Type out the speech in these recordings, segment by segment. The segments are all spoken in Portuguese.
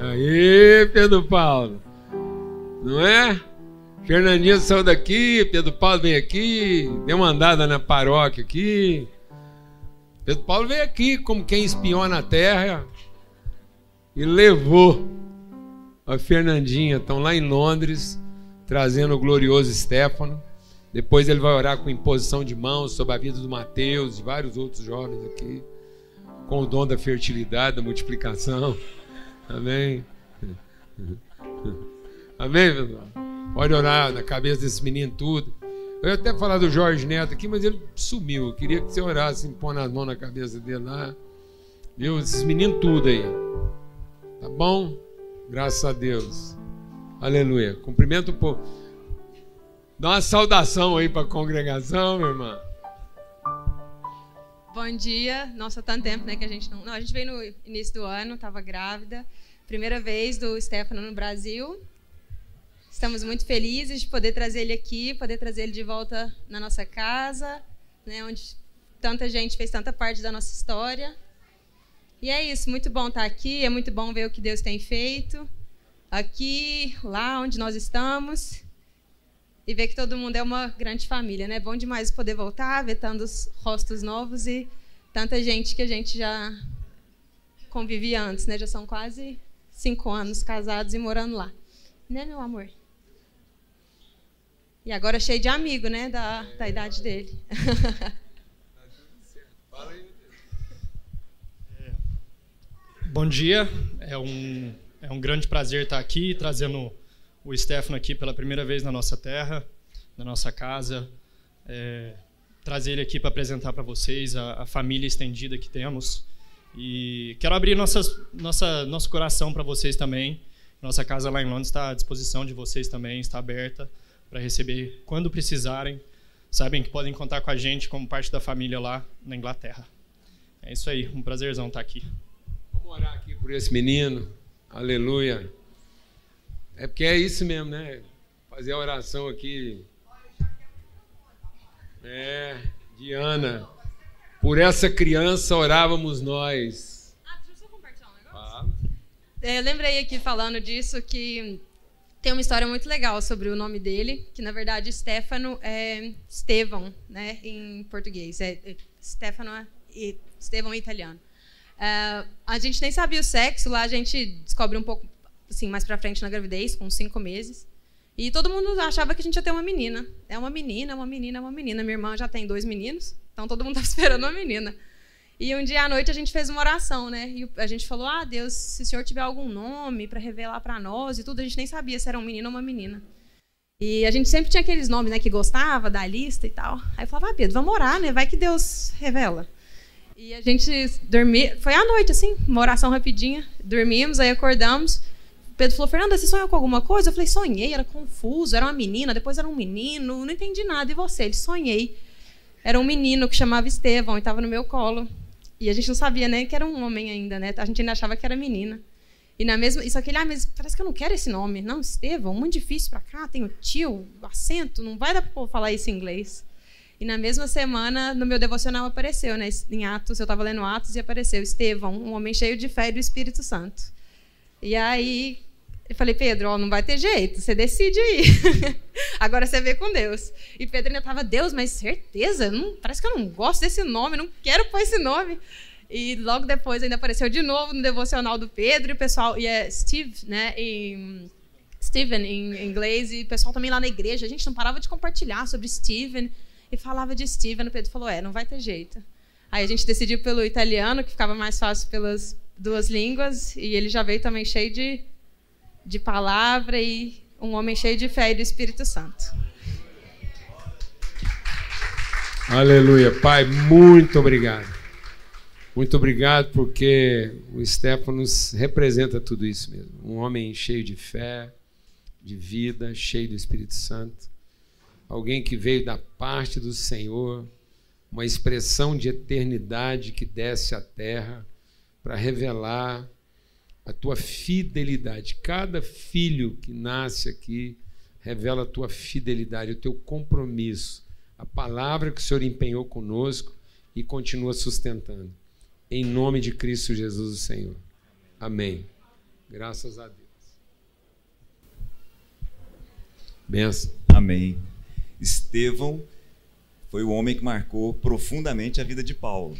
Aí, Pedro Paulo. Não é? Fernandinho saiu daqui, Pedro Paulo vem aqui, deu uma andada na paróquia aqui. Pedro Paulo veio aqui como quem espiona a terra e levou a Fernandinha. Estão lá em Londres, trazendo o glorioso Stefano. Depois ele vai orar com imposição de mãos sobre a vida do Mateus e vários outros jovens aqui, com o dom da fertilidade, da multiplicação. Amém. Amém, pessoal? Pode orar na cabeça desse menino tudo. Eu ia até falar do Jorge Neto aqui, mas ele sumiu. Eu queria que você orasse, pôr as mãos na cabeça dele lá. Viu? Esses meninos tudo aí. Tá bom? Graças a Deus. Aleluia. Cumprimento o povo. Dá uma saudação aí para a congregação, meu irmão. Bom dia. Nossa, tanto tempo, né, que a gente não... não a gente veio no início do ano, estava grávida. Primeira vez do Stefano no Brasil. Estamos muito felizes de poder trazer ele aqui, poder trazer ele de volta na nossa casa, né, onde tanta gente fez tanta parte da nossa história. E é isso, muito bom estar aqui, é muito bom ver o que Deus tem feito aqui, lá onde nós estamos e ver que todo mundo é uma grande família, né? Bom demais poder voltar, ver tantos rostos novos e tanta gente que a gente já convivia antes, né? Já são quase cinco anos casados e morando lá, né, meu amor? E agora cheio de amigo, né? Da, da idade dele. Bom dia, é um, é um grande prazer estar aqui trazendo o Stefano aqui pela primeira vez na nossa terra, na nossa casa. É, trazer ele aqui para apresentar para vocês a, a, família estendida que temos. E quero abrir nossas, nossa, nosso coração para vocês também. Nossa casa lá em Londres está à disposição de vocês também, está aberta para receber quando precisarem. Sabem que podem contar com a gente como parte da família lá na Inglaterra. É isso aí, um prazerzão estar aqui. Vamos orar aqui por esse menino. Aleluia. É porque é isso mesmo, né? Fazer a oração aqui. É, Diana. Por essa criança orávamos nós. Ah, deixa eu só compartilhar um negócio. É, eu lembrei aqui falando disso que tem uma história muito legal sobre o nome dele, que na verdade Stefano é Estevão, né, em português. É, é Stefano é Estevão em italiano. Uh, a gente nem sabia o sexo, lá a gente descobre um pouco assim, mais pra frente na gravidez, com cinco meses. E todo mundo achava que a gente ia ter uma menina. É uma menina, é uma menina, é uma menina. Minha irmã já tem dois meninos, então todo mundo estava esperando uma menina. E um dia à noite a gente fez uma oração, né? E a gente falou: Ah, Deus, se o senhor tiver algum nome para revelar para nós e tudo, a gente nem sabia se era um menino ou uma menina. E a gente sempre tinha aqueles nomes, né, que gostava da lista e tal. Aí eu falava: Ah, Pedro, vamos orar, né? Vai que Deus revela. E a gente dormia, foi à noite, assim, uma oração rapidinha. Dormimos, aí acordamos. Pedro falou: Fernanda, você sonhou com alguma coisa? Eu falei: sonhei, era confuso, era uma menina, depois era um menino, não entendi nada. E você? Ele sonhei. Era um menino que chamava Estevão e estava no meu colo. E a gente não sabia né, que era um homem ainda, né? A gente ainda achava que era menina. E na mesma, isso aquele, ah, mas parece que eu não quero esse nome. Não, Estevão, muito difícil para cá, tem o tio, acento, não vai dar para falar isso em inglês. E na mesma semana, no meu devocional apareceu, né? Em Atos, eu estava lendo Atos e apareceu Estevão, um homem cheio de fé e do Espírito Santo. E aí eu falei, Pedro, ó, não vai ter jeito, você decide aí. Agora você vê com Deus. E Pedro ainda estava, Deus, mas certeza? Não, parece que eu não gosto desse nome, não quero pôr esse nome. E logo depois ainda apareceu de novo no devocional do Pedro, e o pessoal, e é Steve, né, Steven em inglês, e o pessoal também lá na igreja, a gente não parava de compartilhar sobre Steven, e falava de Steven, o Pedro falou, é, não vai ter jeito. Aí a gente decidiu pelo italiano, que ficava mais fácil pelas duas línguas, e ele já veio também cheio de de palavra e um homem cheio de fé e do Espírito Santo. Aleluia. Pai, muito obrigado. Muito obrigado porque o Stefanos representa tudo isso mesmo. Um homem cheio de fé, de vida, cheio do Espírito Santo. Alguém que veio da parte do Senhor, uma expressão de eternidade que desce à terra para revelar a tua fidelidade. Cada filho que nasce aqui revela a tua fidelidade, o teu compromisso, a palavra que o Senhor empenhou conosco e continua sustentando. Em nome de Cristo Jesus, o Senhor. Amém. Graças a Deus. Benção. Amém. Estevão foi o homem que marcou profundamente a vida de Paulo.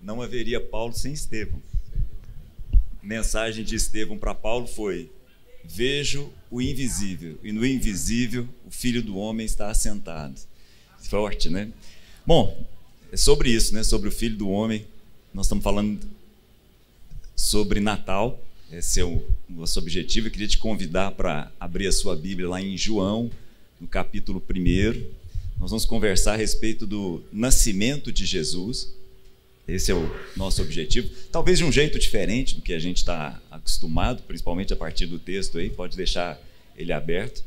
Não haveria Paulo sem Estevão. Mensagem de Estevão para Paulo foi: Vejo o invisível, e no invisível o filho do homem está assentado. Forte, né? Bom, é sobre isso, né? Sobre o filho do homem. Nós estamos falando sobre Natal. Esse é o nosso objetivo. Eu queria te convidar para abrir a sua Bíblia lá em João, no capítulo 1. Nós vamos conversar a respeito do nascimento de Jesus. Esse é o nosso objetivo. Talvez de um jeito diferente do que a gente está acostumado, principalmente a partir do texto aí, pode deixar ele aberto.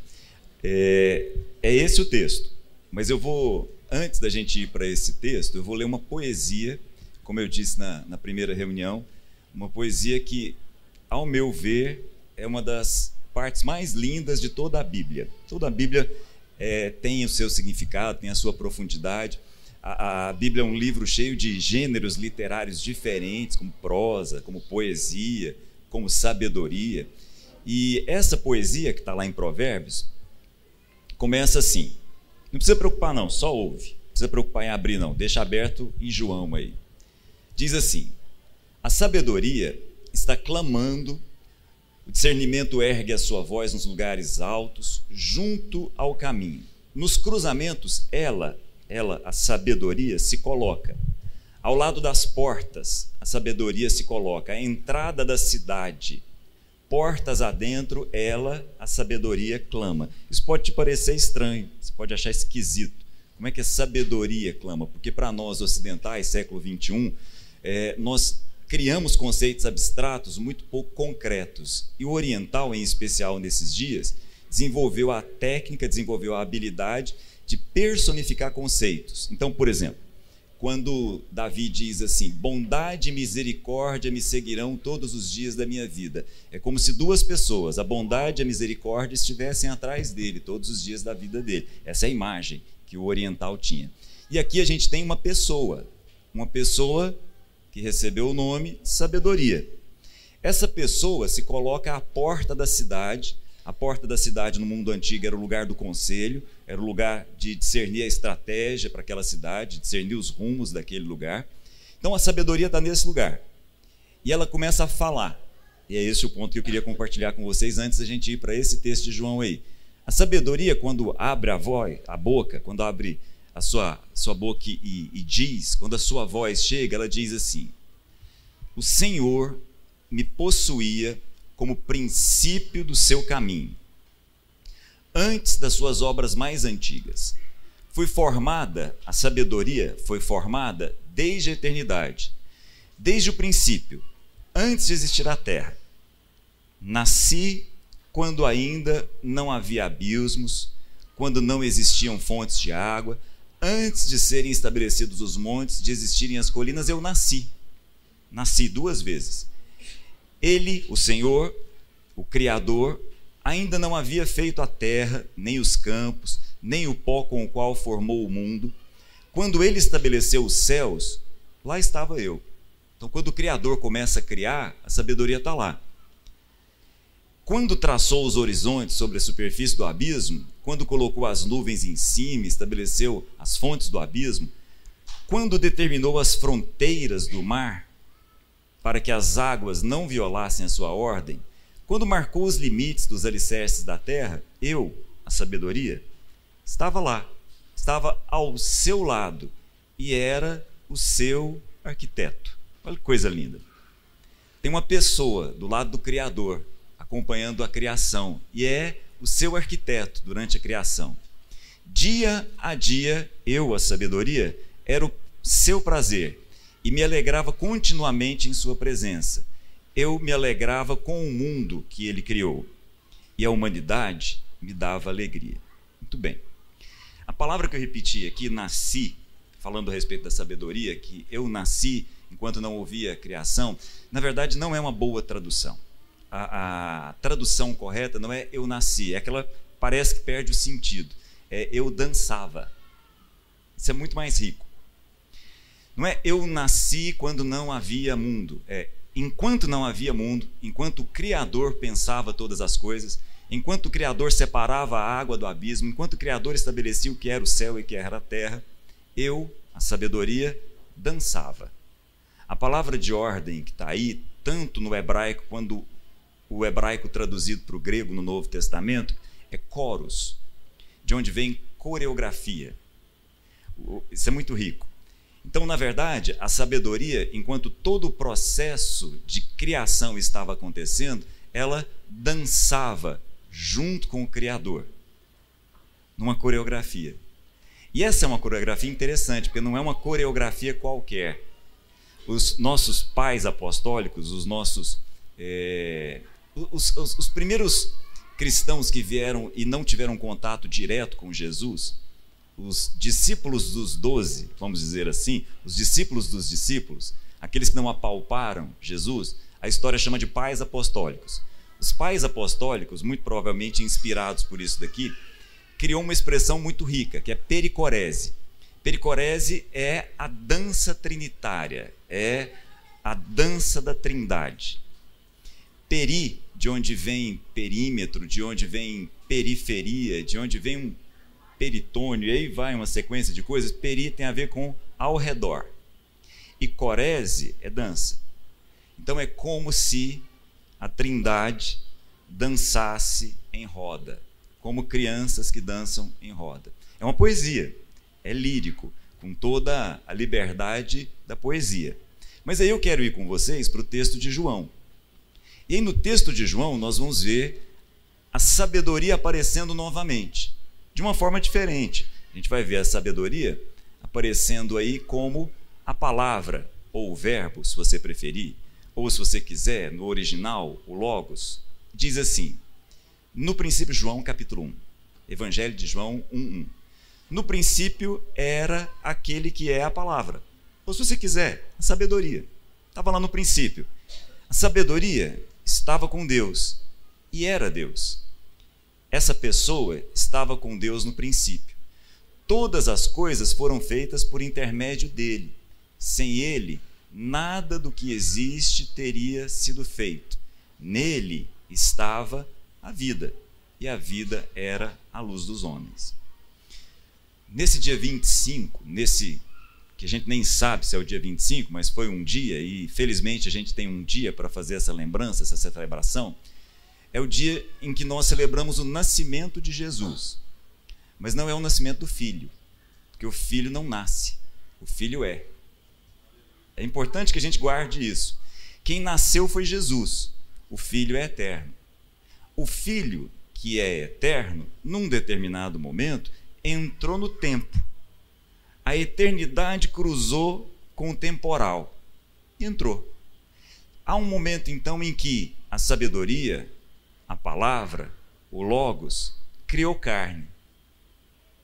É, é esse o texto. Mas eu vou, antes da gente ir para esse texto, eu vou ler uma poesia, como eu disse na, na primeira reunião, uma poesia que ao meu ver, é uma das partes mais lindas de toda a Bíblia. Toda a Bíblia é, tem o seu significado, tem a sua profundidade. A, Bíblia é um livro cheio de gêneros literários diferentes, como prosa, como poesia, como sabedoria. E essa poesia que está lá em Provérbios começa assim. Não precisa preocupar, não, só ouve. Não precisa preocupar em abrir, não. Deixa aberto em João aí. Diz assim: A sabedoria está clamando, o discernimento ergue a sua voz nos lugares altos, junto ao caminho. Nos cruzamentos, ela, ela, a sabedoria, se coloca. Ao lado das portas, a sabedoria se coloca. A entrada da cidade, portas adentro, ela, a sabedoria, clama. Isso pode te parecer estranho, você pode achar esquisito. Como é que a sabedoria clama? Porque para nós ocidentais, século 21, é, nós criamos conceitos abstratos muito pouco concretos. E o oriental, em especial nesses dias, desenvolveu a técnica, desenvolveu a habilidade de personificar conceitos. Então, por exemplo, quando Davi diz assim: bondade e misericórdia me seguirão todos os dias da minha vida. É como se duas pessoas, a bondade e a misericórdia, estivessem atrás dele todos os dias da vida dele. Essa é a imagem que o oriental tinha. E aqui a gente tem uma pessoa, uma pessoa que recebeu o nome sabedoria. Essa pessoa se coloca à porta da cidade. A porta da cidade no mundo antigo era o lugar do conselho, era o lugar de discernir a estratégia para aquela cidade, discernir os rumos daquele lugar. Então a sabedoria está nesse lugar. E ela começa a falar. E é esse o ponto que eu queria compartilhar com vocês antes da gente ir para esse texto de João aí. A sabedoria, quando abre a voz, a boca, quando abre a sua, sua boca e, e diz, quando a sua voz chega, ela diz assim: O Senhor me possuía como princípio do seu caminho, antes das suas obras mais antigas. Foi formada, a sabedoria foi formada desde a eternidade, desde o princípio, antes de existir a terra. Nasci quando ainda não havia abismos, quando não existiam fontes de água, antes de serem estabelecidos os montes, de existirem as colinas, eu nasci. Nasci duas vezes. Ele, o Senhor, o Criador, ainda não havia feito a terra, nem os campos, nem o pó com o qual formou o mundo. Quando ele estabeleceu os céus, lá estava eu. Então, quando o Criador começa a criar, a sabedoria está lá. Quando traçou os horizontes sobre a superfície do abismo, quando colocou as nuvens em cima, estabeleceu as fontes do abismo, quando determinou as fronteiras do mar para que as águas não violassem a sua ordem, quando marcou os limites dos alicerces da terra, eu, a sabedoria, estava lá, estava ao seu lado e era o seu arquiteto. Olha que coisa linda. Tem uma pessoa do lado do Criador acompanhando a criação e é o seu arquiteto durante a criação. Dia a dia, eu, a sabedoria, era o seu prazer e me alegrava continuamente em sua presença. Eu me alegrava com o mundo que ele criou e a humanidade me dava alegria. Muito bem. A palavra que eu repeti aqui, nasci, falando a respeito da sabedoria, que eu nasci enquanto não ouvia a criação, na verdade não é uma boa tradução a, a tradução correta não é eu nasci, é que ela parece que perde o sentido. É eu dançava. Isso é muito mais rico. Não é eu nasci quando não havia mundo, é enquanto não havia mundo, enquanto o Criador pensava todas as coisas, enquanto o Criador separava a água do abismo, enquanto o Criador estabelecia o que era o céu e o que era a terra, eu, a sabedoria, dançava. A palavra de ordem que está aí, tanto no hebraico quanto o hebraico traduzido para o grego no Novo Testamento, é coros, de onde vem coreografia. Isso é muito rico. Então, na verdade, a sabedoria, enquanto todo o processo de criação estava acontecendo, ela dançava junto com o Criador, numa coreografia. E essa é uma coreografia interessante, porque não é uma coreografia qualquer. Os nossos pais apostólicos, os nossos. É, os, os, os primeiros cristãos que vieram e não tiveram contato direto com Jesus, os discípulos dos doze, vamos dizer assim, os discípulos dos discípulos, aqueles que não apalparam Jesus, a história chama de pais apostólicos. Os pais apostólicos, muito provavelmente inspirados por isso daqui, criou uma expressão muito rica, que é pericorese. Pericorese é a dança trinitária, é a dança da trindade. Peri, de onde vem perímetro, de onde vem periferia, de onde vem um peritônio, e aí vai uma sequência de coisas. Peri tem a ver com ao redor. E corese é dança. Então é como se a trindade dançasse em roda, como crianças que dançam em roda. É uma poesia, é lírico, com toda a liberdade da poesia. Mas aí eu quero ir com vocês para o texto de João. E aí no texto de João nós vamos ver a sabedoria aparecendo novamente de uma forma diferente. A gente vai ver a sabedoria aparecendo aí como a palavra, ou o verbo, se você preferir, ou se você quiser, no original, o Logos, diz assim: no princípio, João capítulo 1, Evangelho de João 1:1. No princípio era aquele que é a palavra. Ou se você quiser, a sabedoria. Estava lá no princípio. A sabedoria estava com Deus e era Deus. Essa pessoa estava com Deus no princípio. Todas as coisas foram feitas por intermédio dele. Sem ele, nada do que existe teria sido feito. Nele estava a vida, e a vida era a luz dos homens. Nesse dia 25, nesse que a gente nem sabe se é o dia 25, mas foi um dia e felizmente a gente tem um dia para fazer essa lembrança, essa celebração é o dia em que nós celebramos o nascimento de Jesus. Mas não é o nascimento do filho, porque o filho não nasce, o filho é. É importante que a gente guarde isso. Quem nasceu foi Jesus, o filho é eterno. O filho, que é eterno, num determinado momento, entrou no tempo. A eternidade cruzou com o temporal. E entrou. Há um momento então em que a sabedoria, a palavra, o Logos, criou carne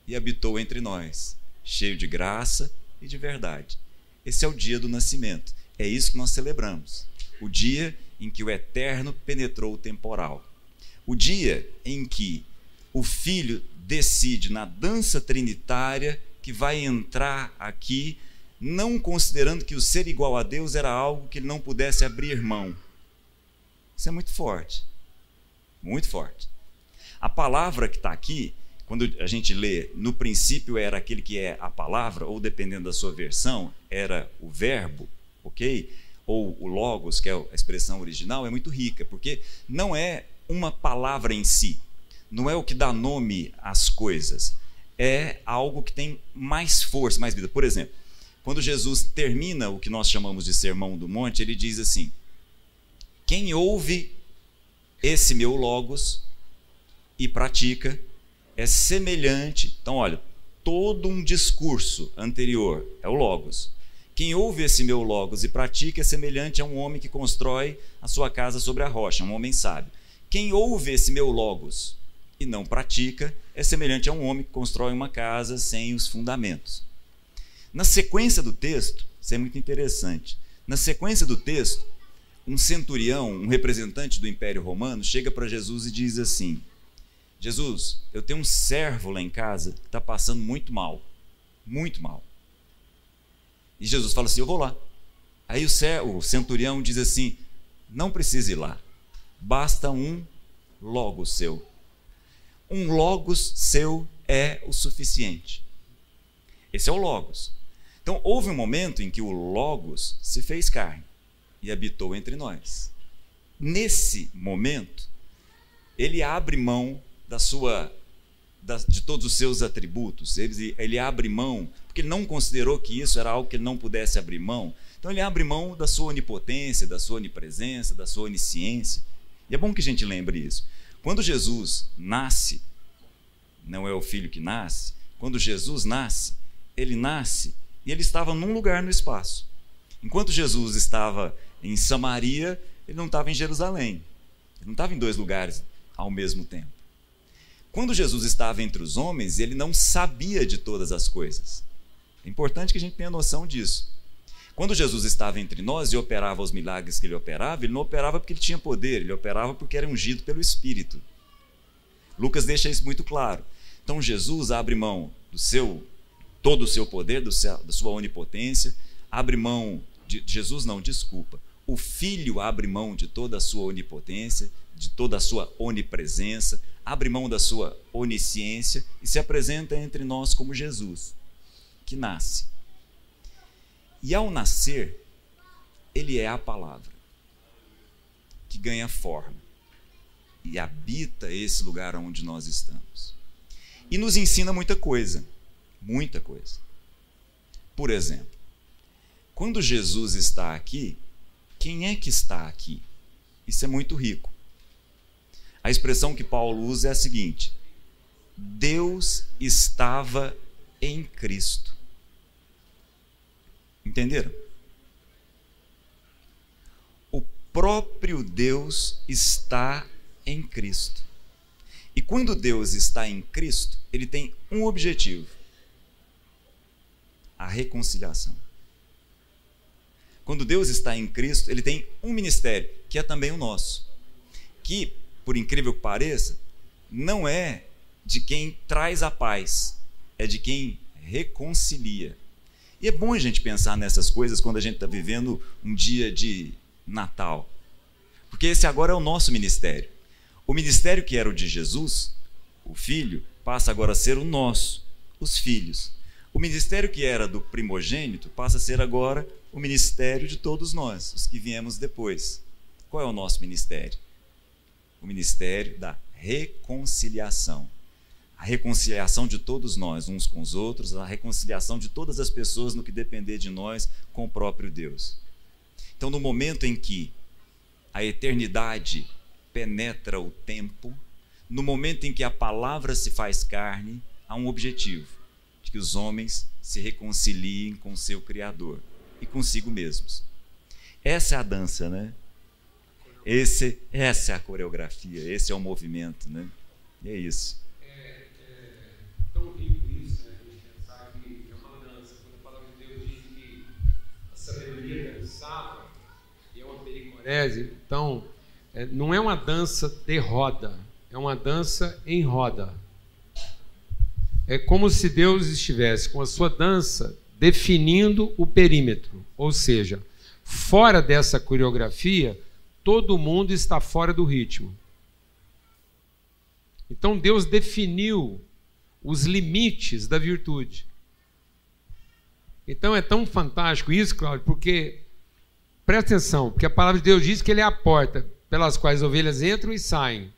e habitou entre nós, cheio de graça e de verdade. Esse é o dia do nascimento. É isso que nós celebramos. O dia em que o eterno penetrou o temporal. O dia em que o filho decide na dança trinitária que vai entrar aqui, não considerando que o ser igual a Deus era algo que ele não pudesse abrir mão. Isso é muito forte. Muito forte. A palavra que está aqui, quando a gente lê, no princípio era aquele que é a palavra, ou dependendo da sua versão, era o verbo, ok? Ou o logos, que é a expressão original, é muito rica, porque não é uma palavra em si, não é o que dá nome às coisas, é algo que tem mais força, mais vida. Por exemplo, quando Jesus termina o que nós chamamos de Sermão do Monte, ele diz assim: Quem ouve esse meu logos e pratica é semelhante. Então, olha, todo um discurso anterior é o logos. Quem ouve esse meu logos e pratica é semelhante a um homem que constrói a sua casa sobre a rocha, um homem sábio. Quem ouve esse meu logos e não pratica é semelhante a um homem que constrói uma casa sem os fundamentos. Na sequência do texto, isso é muito interessante. Na sequência do texto, um centurião, um representante do Império Romano, chega para Jesus e diz assim: Jesus, eu tenho um servo lá em casa que está passando muito mal, muito mal. E Jesus fala assim: Eu vou lá. Aí o centurião diz assim: não precisa ir lá, basta um logos seu. Um logos seu é o suficiente. Esse é o logos. Então houve um momento em que o logos se fez carne e habitou entre nós. Nesse momento, ele abre mão da sua de todos os seus atributos, ele, ele abre mão, porque ele não considerou que isso era algo que ele não pudesse abrir mão. Então ele abre mão da sua onipotência, da sua onipresença, da sua onisciência. E é bom que a gente lembre isso. Quando Jesus nasce, não é o filho que nasce, quando Jesus nasce, ele nasce e ele estava num lugar no espaço. Enquanto Jesus estava em Samaria, ele não estava em Jerusalém. Ele não estava em dois lugares ao mesmo tempo. Quando Jesus estava entre os homens, ele não sabia de todas as coisas. É importante que a gente tenha noção disso. Quando Jesus estava entre nós e operava os milagres que ele operava, ele não operava porque ele tinha poder, ele operava porque era ungido pelo Espírito. Lucas deixa isso muito claro. Então Jesus abre mão do seu todo o seu poder, do seu, da sua onipotência, abre mão de Jesus não, desculpa. O Filho abre mão de toda a sua onipotência, de toda a sua onipresença, abre mão da sua onisciência e se apresenta entre nós como Jesus, que nasce. E ao nascer, ele é a palavra, que ganha forma e habita esse lugar onde nós estamos. E nos ensina muita coisa, muita coisa. Por exemplo, quando Jesus está aqui, quem é que está aqui? Isso é muito rico. A expressão que Paulo usa é a seguinte: Deus estava em Cristo. Entenderam? O próprio Deus está em Cristo. E quando Deus está em Cristo, ele tem um objetivo: a reconciliação. Quando Deus está em Cristo, ele tem um ministério, que é também o nosso, que por incrível que pareça, não é de quem traz a paz, é de quem reconcilia. E é bom a gente pensar nessas coisas quando a gente está vivendo um dia de Natal, porque esse agora é o nosso ministério. O ministério que era o de Jesus, o Filho, passa agora a ser o nosso, os filhos. O ministério que era do primogênito passa a ser agora o ministério de todos nós, os que viemos depois. Qual é o nosso ministério? o ministério da reconciliação. A reconciliação de todos nós, uns com os outros, a reconciliação de todas as pessoas no que depender de nós com o próprio Deus. Então, no momento em que a eternidade penetra o tempo, no momento em que a palavra se faz carne, há um objetivo: de que os homens se reconciliem com seu Criador e consigo mesmos. Essa é a dança, né? Esse, essa é a coreografia, esse é o movimento, né? E é isso. É, então é, não é uma dança de roda, é uma dança em roda. É como se Deus estivesse com a sua dança definindo o perímetro, ou seja, fora dessa coreografia todo mundo está fora do ritmo. Então Deus definiu os limites da virtude. Então é tão fantástico isso, Cláudio, porque presta atenção, porque a palavra de Deus diz que ele é a porta pelas quais as ovelhas entram e saem.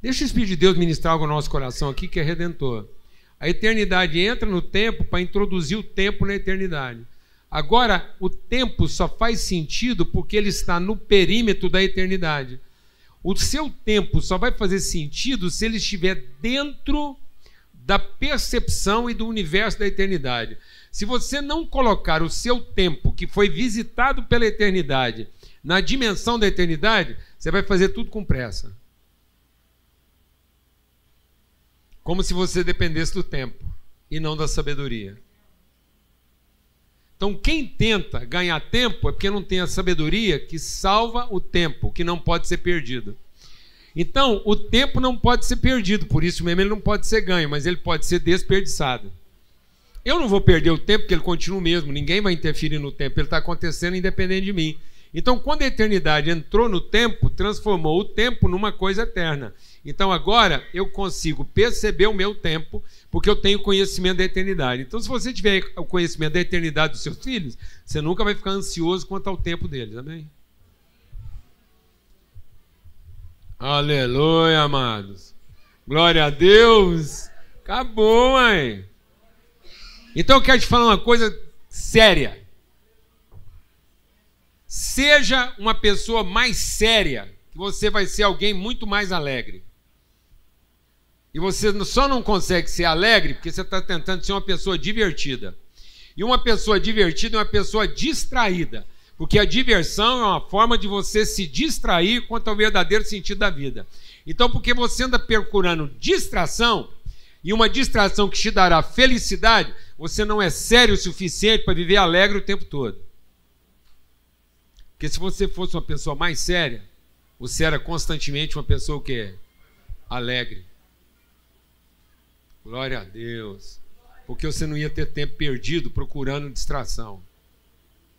Deixa o Espírito de Deus ministrar algo no nosso coração aqui que é redentor. A eternidade entra no tempo para introduzir o tempo na eternidade. Agora, o tempo só faz sentido porque ele está no perímetro da eternidade. O seu tempo só vai fazer sentido se ele estiver dentro da percepção e do universo da eternidade. Se você não colocar o seu tempo, que foi visitado pela eternidade, na dimensão da eternidade, você vai fazer tudo com pressa. Como se você dependesse do tempo e não da sabedoria. Então, quem tenta ganhar tempo é porque não tem a sabedoria que salva o tempo, que não pode ser perdido. Então, o tempo não pode ser perdido, por isso mesmo ele não pode ser ganho, mas ele pode ser desperdiçado. Eu não vou perder o tempo, porque ele continua o mesmo, ninguém vai interferir no tempo, ele está acontecendo independente de mim. Então, quando a eternidade entrou no tempo, transformou o tempo numa coisa eterna. Então, agora eu consigo perceber o meu tempo, porque eu tenho conhecimento da eternidade. Então, se você tiver o conhecimento da eternidade dos seus filhos, você nunca vai ficar ansioso quanto ao tempo deles. Amém? Aleluia, amados. Glória a Deus. Acabou, mãe. Então eu quero te falar uma coisa séria. Seja uma pessoa mais séria, que você vai ser alguém muito mais alegre. E você só não consegue ser alegre porque você está tentando ser uma pessoa divertida. E uma pessoa divertida é uma pessoa distraída. Porque a diversão é uma forma de você se distrair quanto ao verdadeiro sentido da vida. Então, porque você anda procurando distração, e uma distração que te dará felicidade, você não é sério o suficiente para viver alegre o tempo todo. Porque se você fosse uma pessoa mais séria, você era constantemente uma pessoa o quê? Alegre. Glória a Deus. Porque você não ia ter tempo perdido procurando distração.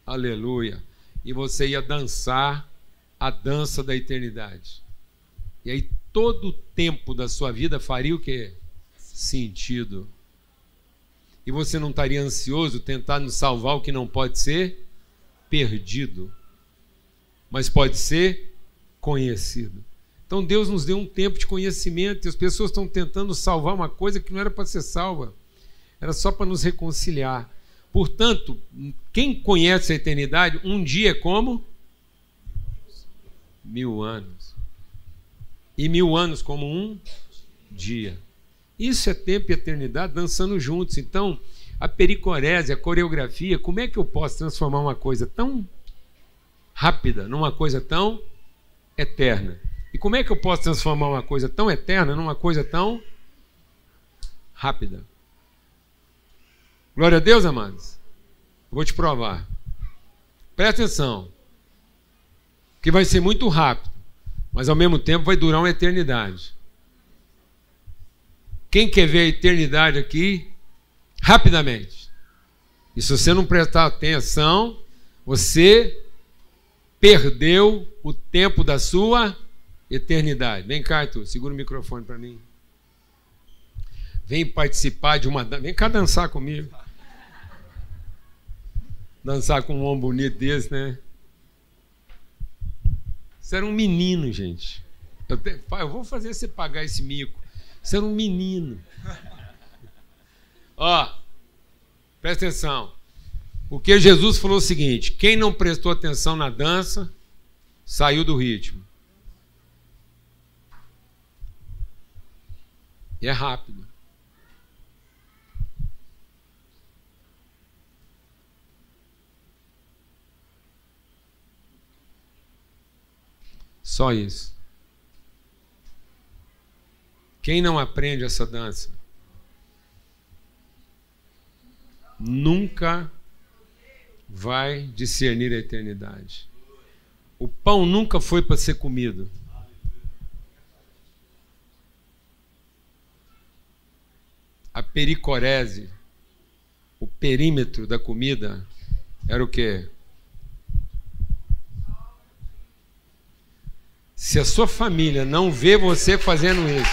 Aleluia. E você ia dançar a dança da eternidade. E aí todo o tempo da sua vida faria o quê? Sentido. E você não estaria ansioso tentando salvar o que não pode ser perdido, mas pode ser conhecido. Então Deus nos deu um tempo de conhecimento e as pessoas estão tentando salvar uma coisa que não era para ser salva, era só para nos reconciliar. Portanto, quem conhece a eternidade, um dia é como mil anos. E mil anos como um dia. Isso é tempo e eternidade dançando juntos. Então, a pericorese, a coreografia, como é que eu posso transformar uma coisa tão rápida numa coisa tão eterna? E como é que eu posso transformar uma coisa tão eterna numa coisa tão rápida? Glória a Deus, amados. Vou te provar. Presta atenção. Que vai ser muito rápido, mas ao mesmo tempo vai durar uma eternidade. Quem quer ver a eternidade aqui? Rapidamente. E se você não prestar atenção, você perdeu o tempo da sua eternidade. Vem cá, Arthur, segura o microfone para mim. Vem participar de uma. Vem cá dançar comigo dançar com um homem bonito desse, né? Você era um menino, gente. Eu, te, eu vou fazer você pagar esse mico. Você era um menino. Ó, presta atenção. Porque Jesus falou o seguinte: quem não prestou atenção na dança, saiu do ritmo. E é rápido. Só isso. Quem não aprende essa dança nunca vai discernir a eternidade. O pão nunca foi para ser comido. A pericorese, o perímetro da comida, era o que? Se a sua família não vê você fazendo isso,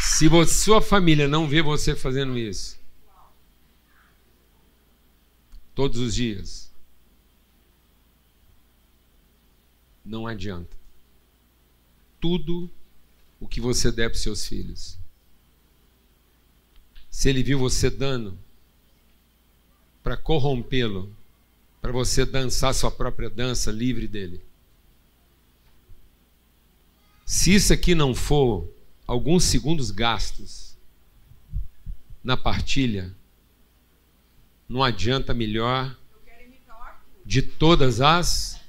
se a sua família não vê você fazendo isso, todos os dias, não adianta. Tudo o que você der para seus filhos. Se ele viu você dando para corrompê-lo, para você dançar sua própria dança livre dele. Se isso aqui não for alguns segundos gastos na partilha, não adianta melhor de todas as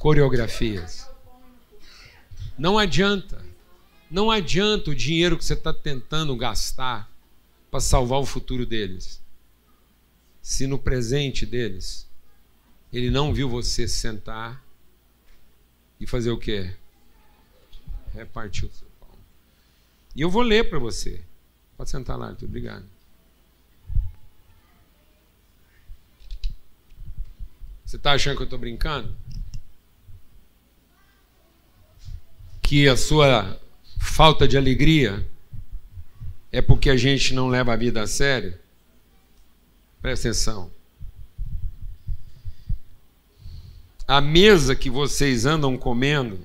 coreografias. Não adianta. Não adianta o dinheiro que você está tentando gastar para salvar o futuro deles. Se no presente deles ele não viu você sentar e fazer o quê? Repartir o seu pão. E eu vou ler para você. Pode sentar lá, muito obrigado. Você está achando que eu estou brincando? Que a sua falta de alegria é porque a gente não leva a vida a sério? Presta atenção. A mesa que vocês andam comendo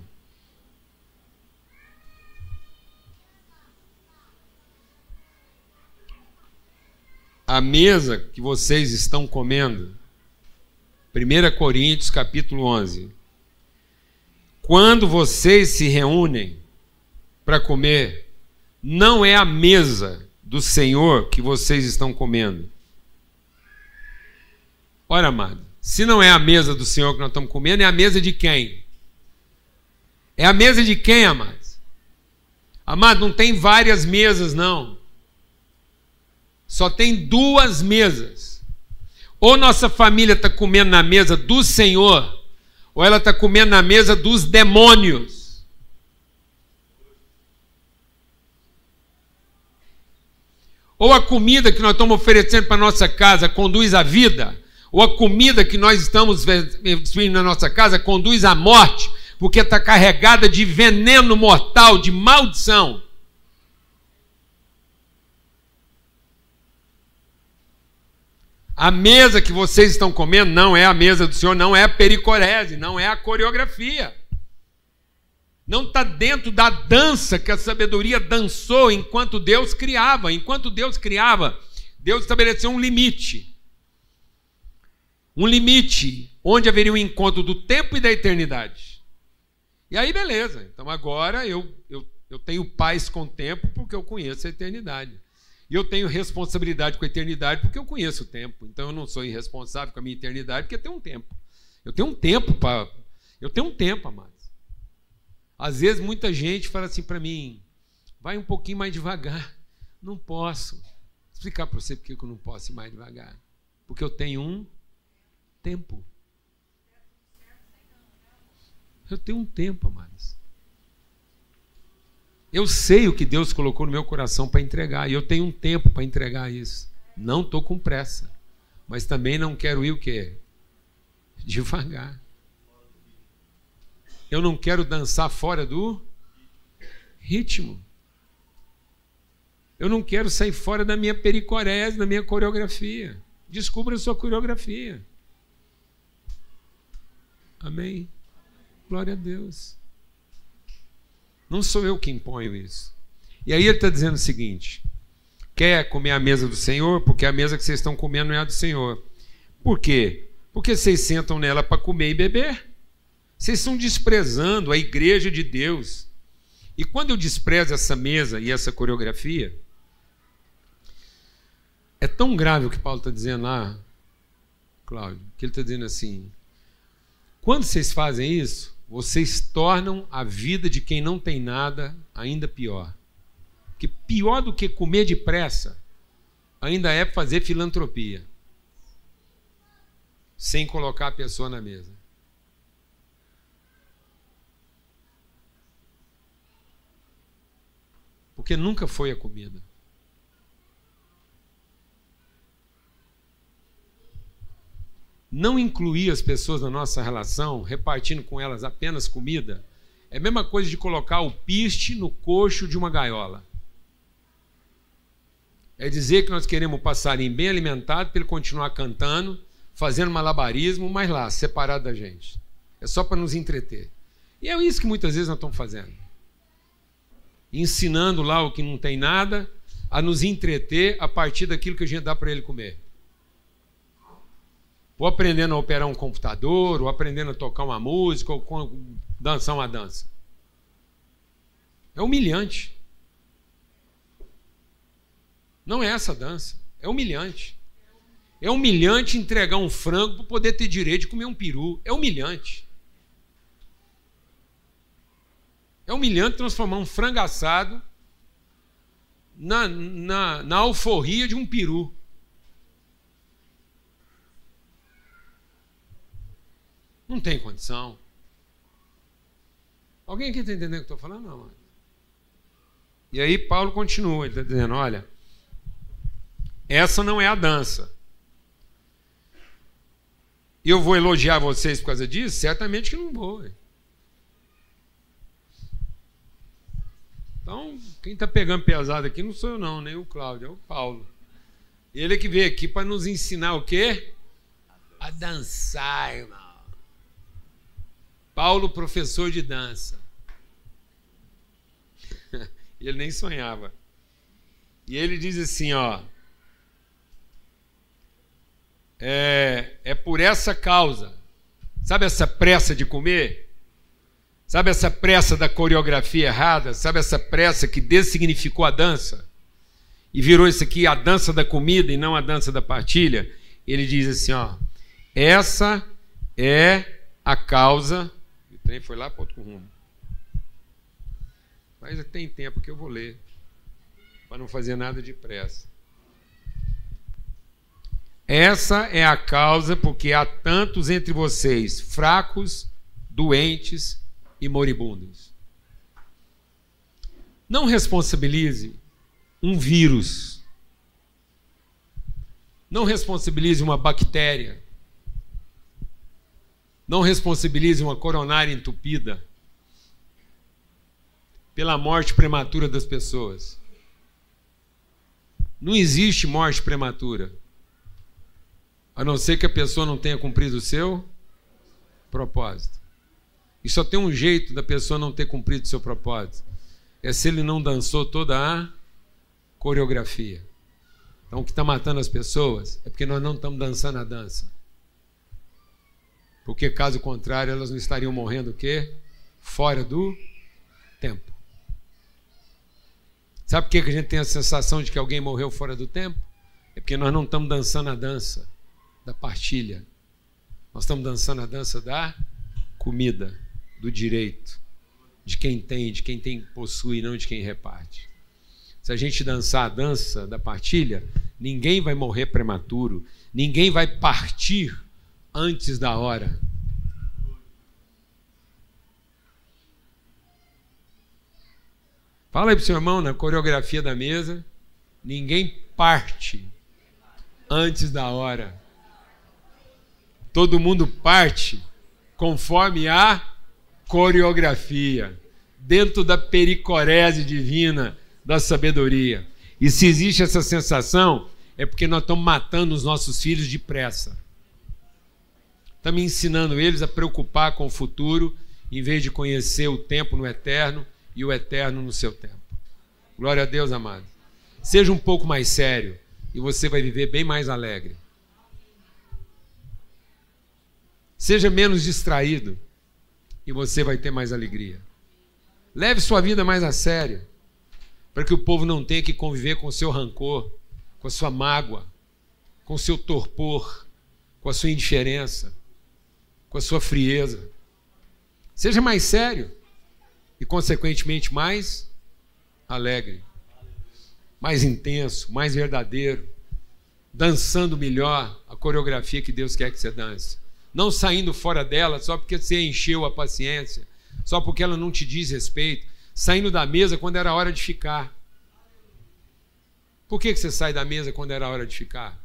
a mesa que vocês estão comendo 1 Coríntios capítulo 11. Quando vocês se reúnem para comer, não é a mesa do Senhor que vocês estão comendo. Ora, amado, se não é a mesa do Senhor que nós estamos comendo, é a mesa de quem? É a mesa de quem, amados? Amado, não tem várias mesas, não. Só tem duas mesas. Ou nossa família está comendo na mesa do Senhor, ou ela está comendo na mesa dos demônios. Ou a comida que nós estamos oferecendo para nossa casa conduz à vida, ou a comida que nós estamos vendo na nossa casa conduz à morte, porque está carregada de veneno mortal, de maldição. A mesa que vocês estão comendo não é a mesa do Senhor, não é a pericorese, não é a coreografia. Não está dentro da dança que a sabedoria dançou enquanto Deus criava. Enquanto Deus criava, Deus estabeleceu um limite. Um limite onde haveria o um encontro do tempo e da eternidade. E aí, beleza. Então agora eu, eu, eu tenho paz com o tempo porque eu conheço a eternidade. E eu tenho responsabilidade com a eternidade porque eu conheço o tempo. Então eu não sou irresponsável com a minha eternidade porque eu tenho um tempo. Eu tenho um tempo para. Eu tenho um tempo, amados. Às vezes muita gente fala assim para mim: vai um pouquinho mais devagar. Não posso. Vou explicar para você porque eu não posso ir mais devagar. Porque eu tenho um tempo. Eu tenho um tempo, amados. Eu sei o que Deus colocou no meu coração para entregar, e eu tenho um tempo para entregar isso. Não estou com pressa, mas também não quero ir o quê? Devagar. Eu não quero dançar fora do ritmo. Eu não quero sair fora da minha pericorese, da minha coreografia. Descubra a sua coreografia. Amém? Glória a Deus. Não sou eu que imponho isso. E aí ele está dizendo o seguinte: quer comer a mesa do Senhor? Porque a mesa que vocês estão comendo não é a do Senhor. Por quê? Porque vocês sentam nela para comer e beber. Vocês estão desprezando a igreja de Deus. E quando eu desprezo essa mesa e essa coreografia, é tão grave o que Paulo está dizendo lá, Cláudio, que ele está dizendo assim: quando vocês fazem isso, vocês tornam a vida de quem não tem nada ainda pior. Que pior do que comer depressa ainda é fazer filantropia sem colocar a pessoa na mesa. Porque nunca foi a comida. não incluir as pessoas na nossa relação, repartindo com elas apenas comida, é a mesma coisa de colocar o piste no coxo de uma gaiola. É dizer que nós queremos um passarinho bem alimentado para ele continuar cantando, fazendo malabarismo, mas lá, separado da gente. É só para nos entreter. E é isso que muitas vezes nós estamos fazendo. Ensinando lá o que não tem nada, a nos entreter a partir daquilo que a gente dá para ele comer ou aprendendo a operar um computador, ou aprendendo a tocar uma música, ou dançar uma dança. É humilhante. Não é essa dança. É humilhante. É humilhante entregar um frango para poder ter direito de comer um peru. É humilhante. É humilhante transformar um frango assado na, na, na alforria de um peru. Não tem condição. Alguém aqui está entendendo o que eu estou falando? Não, mano. E aí Paulo continua, ele está dizendo: olha, essa não é a dança. Eu vou elogiar vocês por causa disso? Certamente que não vou. Então, quem está pegando pesado aqui não sou eu não, nem o Cláudio, é o Paulo. Ele é que veio aqui para nos ensinar o quê? A dançar, irmão. Paulo, professor de dança. ele nem sonhava. E ele diz assim, ó. É, é por essa causa. Sabe essa pressa de comer? Sabe essa pressa da coreografia errada? Sabe essa pressa que dessignificou a dança? E virou isso aqui a dança da comida e não a dança da partilha? Ele diz assim, ó. Essa é a causa. O trem foi lá para outro rumo. Mas tem tempo que eu vou ler, para não fazer nada de pressa. Essa é a causa porque há tantos entre vocês fracos, doentes e moribundos. Não responsabilize um vírus. Não responsabilize uma bactéria. Não responsabilize uma coronária entupida pela morte prematura das pessoas. Não existe morte prematura. A não ser que a pessoa não tenha cumprido o seu propósito. E só tem um jeito da pessoa não ter cumprido seu propósito. É se ele não dançou toda a coreografia. Então o que está matando as pessoas é porque nós não estamos dançando a dança. Porque caso contrário, elas não estariam morrendo o quê? Fora do tempo. Sabe por que a gente tem a sensação de que alguém morreu fora do tempo? É porque nós não estamos dançando a dança da partilha. Nós estamos dançando a dança da comida, do direito, de quem tem, de quem tem possui, não de quem reparte. Se a gente dançar a dança da partilha, ninguém vai morrer prematuro, ninguém vai partir antes da hora. Fala aí pro seu irmão na coreografia da mesa. Ninguém parte antes da hora. Todo mundo parte conforme a coreografia, dentro da pericorese divina da sabedoria. E se existe essa sensação, é porque nós estamos matando os nossos filhos depressa. Estamos ensinando eles a preocupar com o futuro, em vez de conhecer o tempo no eterno e o eterno no seu tempo. Glória a Deus, amado. Seja um pouco mais sério e você vai viver bem mais alegre. Seja menos distraído e você vai ter mais alegria. Leve sua vida mais a sério, para que o povo não tenha que conviver com o seu rancor, com a sua mágoa, com o seu torpor, com a sua indiferença, com a sua frieza. Seja mais sério e, consequentemente, mais alegre, mais intenso, mais verdadeiro, dançando melhor a coreografia que Deus quer que você dance. Não saindo fora dela só porque você encheu a paciência, só porque ela não te diz respeito, saindo da mesa quando era hora de ficar. Por que você sai da mesa quando era hora de ficar?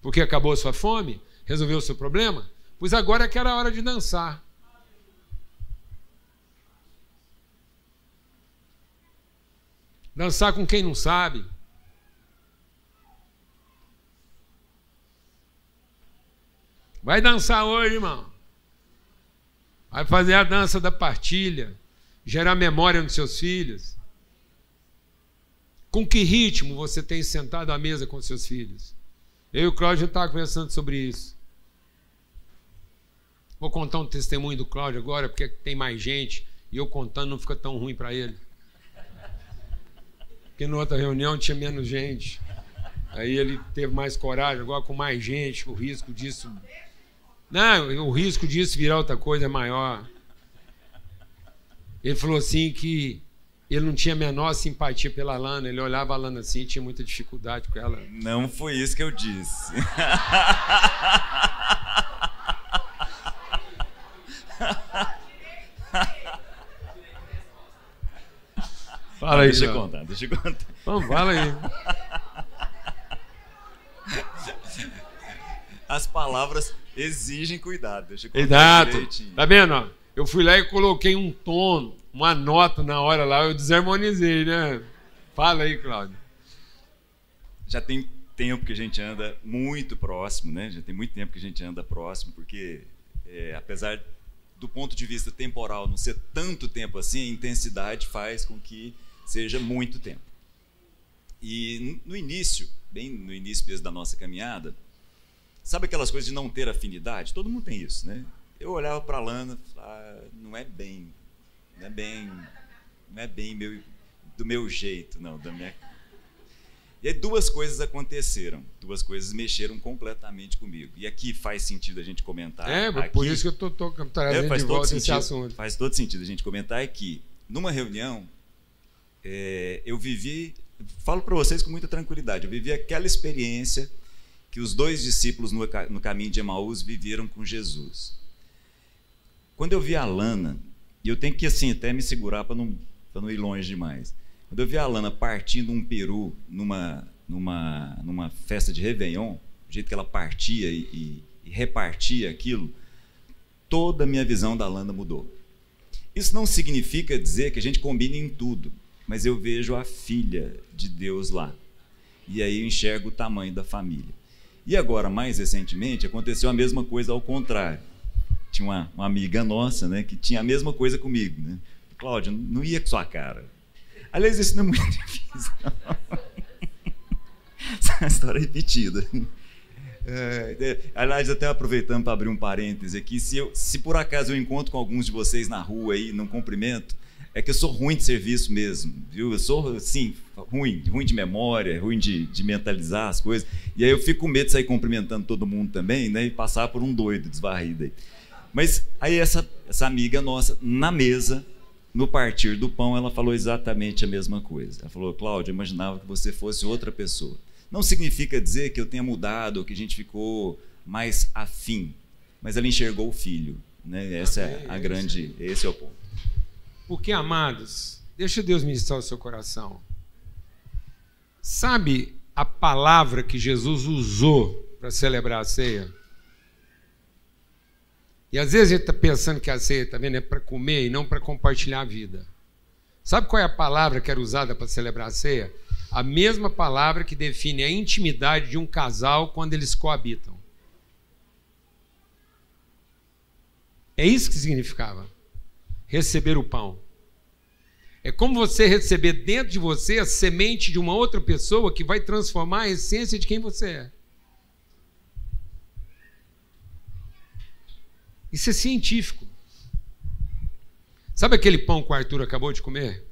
Porque acabou a sua fome? Resolveu o seu problema? Pois agora é que era hora de dançar. Dançar com quem não sabe. Vai dançar hoje, irmão. Vai fazer a dança da partilha. Gerar memória nos seus filhos. Com que ritmo você tem sentado à mesa com seus filhos? Eu e o Cláudio estava conversando sobre isso. Vou contar um testemunho do Cláudio agora, porque tem mais gente, e eu contando não fica tão ruim para ele porque na outra reunião tinha menos gente. Aí ele teve mais coragem, agora com mais gente, o risco disso. Não, o risco disso virar outra coisa é maior. Ele falou assim que ele não tinha a menor simpatia pela Lana, ele olhava a Lana assim e tinha muita dificuldade com ela. Não foi isso que eu disse. Fala aí, deixa eu contar, deixa eu contar. Vamos, fala aí. As palavras exigem cuidado. Deixa eu Exato. direitinho. Tá vendo? Eu fui lá e coloquei um tom, uma nota na hora lá, eu desarmonizei, né? Fala aí, Cláudio. Já tem tempo que a gente anda muito próximo, né? Já tem muito tempo que a gente anda próximo, porque é, apesar do ponto de vista temporal não ser tanto tempo assim, a intensidade faz com que seja muito tempo. E no início, bem no início mesmo da nossa caminhada, sabe aquelas coisas de não ter afinidade? Todo mundo tem isso, né? Eu olhava para a Lana, e falava, ah, não é bem, não é bem, não é bem meu, do meu jeito, não, da minha e aí duas coisas aconteceram, duas coisas mexeram completamente comigo. E aqui faz sentido a gente comentar. É, aqui, por isso que eu tô, tô é, trazendo faz de todo volta esse sentido, assunto. Faz todo sentido a gente comentar é que numa reunião é, eu vivi, falo para vocês com muita tranquilidade, eu vivi aquela experiência que os dois discípulos no, no caminho de Emaús viveram com Jesus. Quando eu vi a Lana, e eu tenho que assim até me segurar para não, não ir longe demais. Quando eu vi a Lana partindo um peru numa, numa, numa festa de Réveillon, do jeito que ela partia e, e- e repartia aquilo, toda a minha visão da Lana mudou. Isso não significa dizer que a gente combine em tudo, mas eu vejo a filha de Deus lá. E aí eu enxergo o tamanho da família. E agora, mais recentemente, aconteceu a mesma coisa ao contrário. Tinha uma, uma amiga nossa, né, que tinha a mesma coisa comigo, né? Cláudio, não ia com sua cara. Aliás, isso não é muito difícil. Essa é história repetida. É, é, aliás, até aproveitando para abrir um parêntese aqui, se, eu- se por acaso eu encontro com alguns de vocês na rua aí, não cumprimento, é que eu sou ruim de serviço mesmo, viu? Eu sou, assim, ruim, ruim de memória, ruim de, de mentalizar as coisas. E aí eu fico com medo de sair cumprimentando todo mundo também, né? E passar por um doido desvarrido aí. Mas aí essa, essa amiga nossa, na mesa, no partir do pão, ela falou exatamente a mesma coisa. Ela falou, Cláudio, eu imaginava que você fosse outra pessoa. Não significa dizer que eu tenha mudado que a gente ficou mais afim, mas ela enxergou o filho. Né? Essa é a grande, esse é o ponto. Porque, amados, deixa Deus ministrar o seu coração. Sabe a palavra que Jesus usou para celebrar a ceia? E às vezes a gente está pensando que a ceia tá vendo, é para comer e não para compartilhar a vida. Sabe qual é a palavra que era usada para celebrar a ceia? A mesma palavra que define a intimidade de um casal quando eles coabitam. É isso que significava receber o pão. É como você receber dentro de você a semente de uma outra pessoa que vai transformar a essência de quem você é. Isso é científico. Sabe aquele pão que o Arthur acabou de comer?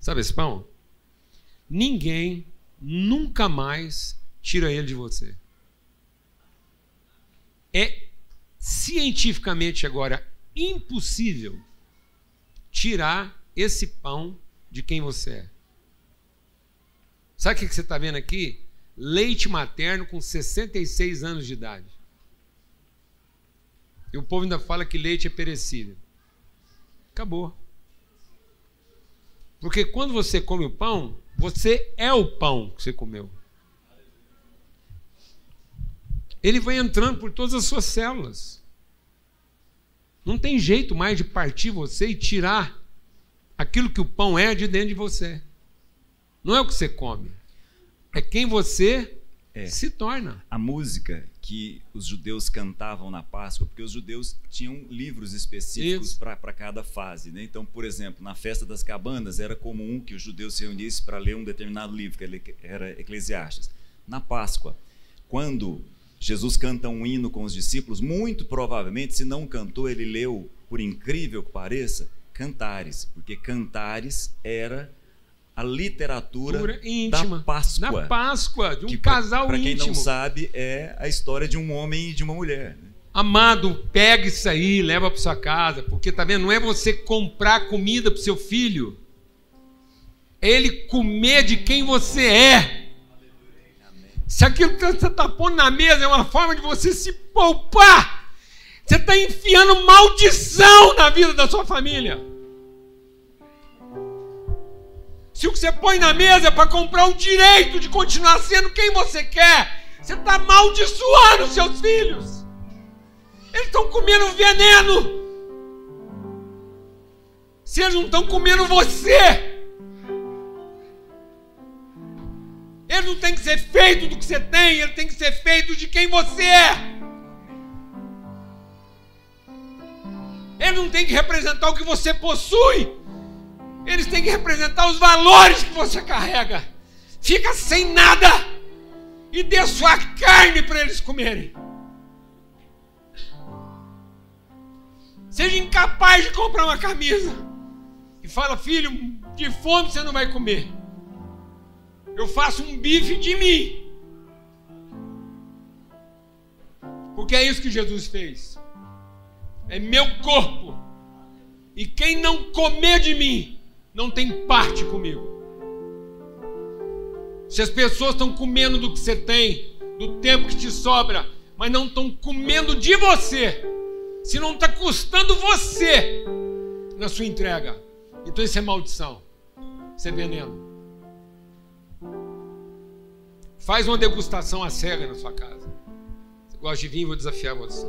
Sabe esse pão? Ninguém nunca mais tira ele de você. É cientificamente agora impossível tirar esse pão de quem você é. Sabe o que você está vendo aqui? Leite materno com 66 anos de idade. E o povo ainda fala que leite é perecível. Acabou. Porque quando você come o pão, você é o pão que você comeu. Ele vai entrando por todas as suas células. Não tem jeito mais de partir você e tirar aquilo que o pão é de dentro de você. Não é o que você come. É quem você É. se torna. A música que os judeus cantavam na Páscoa, porque os judeus tinham livros específicos para cada fase. Né? Então, por exemplo, na festa das cabanas era comum que os judeus se reunissem para ler um determinado livro, que ele- era Eclesiastes. Na Páscoa, quando Jesus canta um hino com os discípulos, muito provavelmente, se não cantou, ele leu, por incrível que pareça, Cantares, porque Cantares era a literatura íntima. da Páscoa. Na Páscoa, de um que pra- casal pra quem íntimo. não sabe, é a história de um homem e de uma mulher. né? Amado, pega isso aí, leva para sua casa, porque tá vendo? Não é você comprar comida para seu filho, é ele comer de quem você é. Se aquilo que você está pondo na mesa é uma forma de você se poupar, você está enfiando maldição na vida da sua família. Se o que você põe na mesa é para comprar o direito de continuar sendo quem você quer, você está amaldiçoando seus filhos. Eles estão comendo veneno. Se eles não estão comendo você, ele não tem que ser feito do que você tem, ele tem que ser feito de quem você é. Ele não tem que representar o que você possui. Eles têm que representar os valores que você carrega. Fica sem nada e dê sua carne para eles comerem. Seja incapaz de comprar uma camisa e fala, filho, de fome você não vai comer. Eu faço um bife de mim. Porque é isso que Jesus fez. É meu corpo. E quem não comer de mim não tem parte comigo. Se as pessoas estão comendo do que você tem, do tempo que te sobra, mas não estão comendo de você, se não está custando você na sua entrega, então isso é maldição, isso é veneno. Faz uma degustação a cega na sua casa. Você gosta de vinho, vou desafiar você.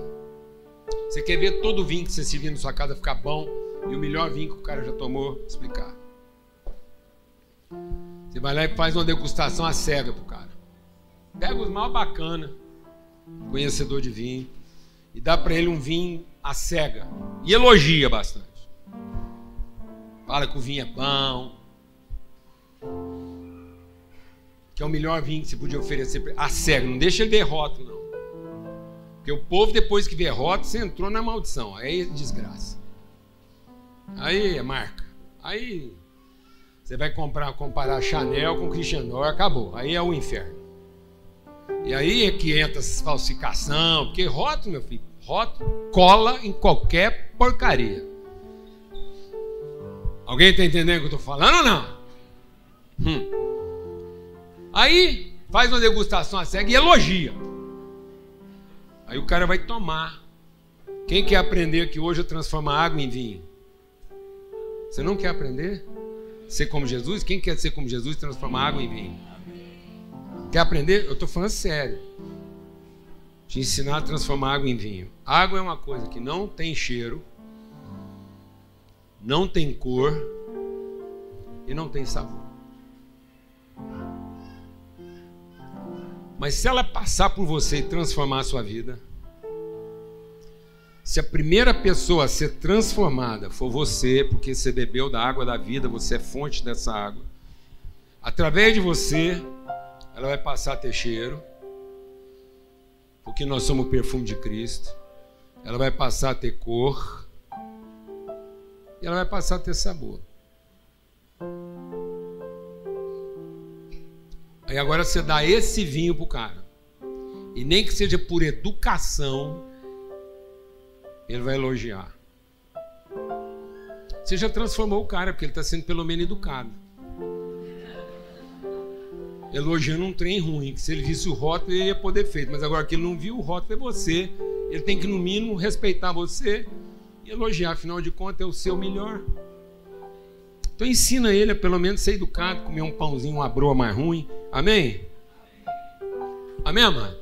Você quer ver todo o vinho que você servir na sua casa ficar bom e o melhor vinho que o cara já tomou explicar. Você vai lá e faz uma degustação a cega pro cara. Pega os mal bacana, conhecedor de vinho, e dá para ele um vinho a cega. E elogia bastante. Fala que o vinho é bom. Que é o melhor vinho que você podia oferecer a cega. Não deixa ele rótulo, não. Porque o povo, depois que rótulo, você entrou na maldição. Aí é desgraça. Aí é marca. Aí você vai comprar, comparar Chanel com Christian Dior, acabou. Aí é o inferno. E aí é que entra essa falsificação, porque rótulo, meu filho, rótulo cola em qualquer porcaria. Alguém está entendendo o que eu estou falando ou não? Hum. Aí faz uma degustação a cega e elogia. Aí o cara vai tomar. Quem quer aprender aqui hoje a transformar água em vinho? Você não quer aprender? ser como Jesus? Quem quer ser como Jesus e transformar água em vinho? Quer aprender? Eu estou falando sério. Te ensinar a transformar água em vinho. Água é uma coisa que não tem cheiro, não tem cor e não tem sabor. Mas se ela passar por você e transformar a sua vida, se a primeira pessoa a ser transformada for você, porque você bebeu da água da vida, você é fonte dessa água, através de você, ela vai passar a ter cheiro, porque nós somos o perfume de Cristo, ela vai passar a ter cor, e ela vai passar a ter sabor. Aí agora você dá esse vinho pro cara. E nem que seja por educação, ele vai elogiar. Você já transformou o cara, porque ele está sendo pelo menos educado. Elogiando um trem ruim, que se ele visse o rótulo, ele ia poder feito. Mas agora que ele não viu o rótulo, é você. Ele tem que, no mínimo, respeitar você e elogiar. Afinal de contas, é o seu melhor. Então ensina ele a pelo menos ser educado, comer um pãozinho, uma broa mais ruim. Amém? Amém, mãe?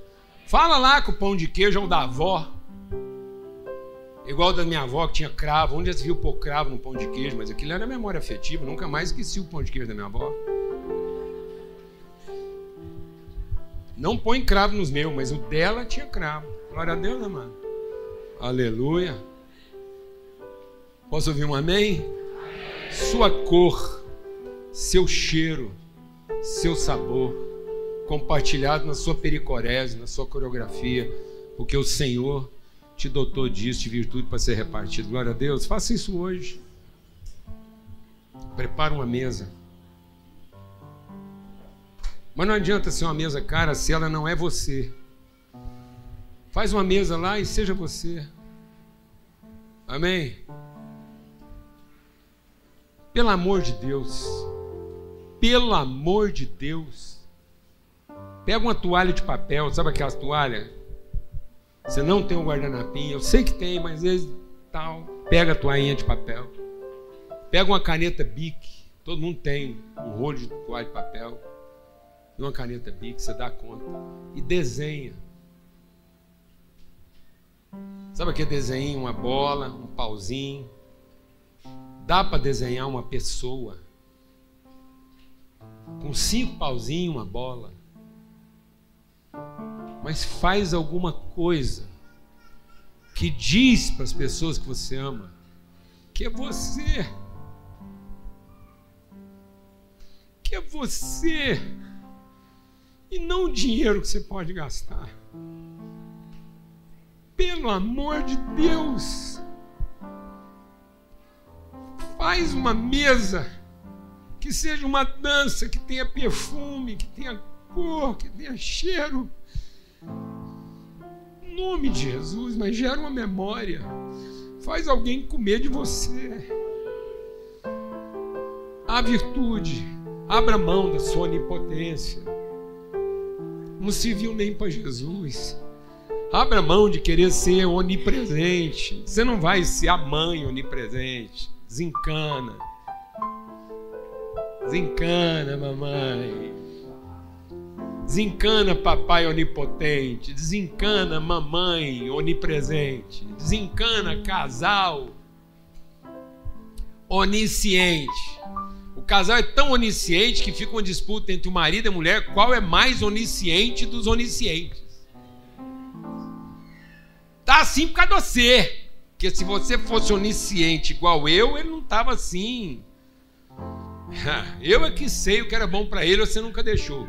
Fala lá que o pão de queijo é o da avó. Igual da minha avó que tinha cravo. Onde já se viu pôr cravo no pão de queijo? Mas aquilo era memória afetiva. Nunca mais esqueci o pão de queijo da minha avó. Não põe cravo nos meus, mas o dela tinha cravo. Glória a Deus, mano? Aleluia. Posso ouvir um amém? Sua cor, seu cheiro, seu sabor, compartilhado na sua pericorese, na sua coreografia, porque o Senhor te dotou disso, de virtude para ser repartido. Glória a Deus. Faça isso hoje. Prepara uma mesa. Mas não adianta ser uma mesa cara se ela não é você. Faz uma mesa lá e seja você. Amém? Pelo amor de Deus. Pelo amor de Deus. Pega uma toalha de papel, sabe aquelas toalhas? Você não tem um guardanapinho, eu sei que tem, mas vezes tal. Pega a toalhinha de papel. Pega uma caneta Bic. Todo mundo tem um rolo de toalha de papel e uma caneta Bic, você dá conta. E desenha. Sabe aquele desenho, uma bola, um pauzinho? Dá para desenhar uma pessoa com cinco pauzinhos, uma bola. Mas faz alguma coisa que diz para as pessoas que você ama que é você. Que é você. E não o dinheiro que você pode gastar. Pelo amor de Deus. Faz uma mesa que seja uma dança, que tenha perfume, que tenha cor, que tenha cheiro. Em nome de Jesus, mas gera uma memória. Faz alguém comer de você. A virtude. Abra mão da sua onipotência. Não se viu nem para Jesus. Abra mão de querer ser onipresente. Você não vai ser a mãe onipresente. Desencana. Desencana, mamãe. Desencana papai onipotente, desencana mamãe onipresente, desencana casal onisciente. O casal é tão onisciente que fica uma disputa entre o marido e a mulher qual é mais onisciente dos oniscientes. Tá assim por causa de você. Porque se você fosse onisciente igual eu, ele não tava assim. Eu é que sei o que era bom para ele, você nunca deixou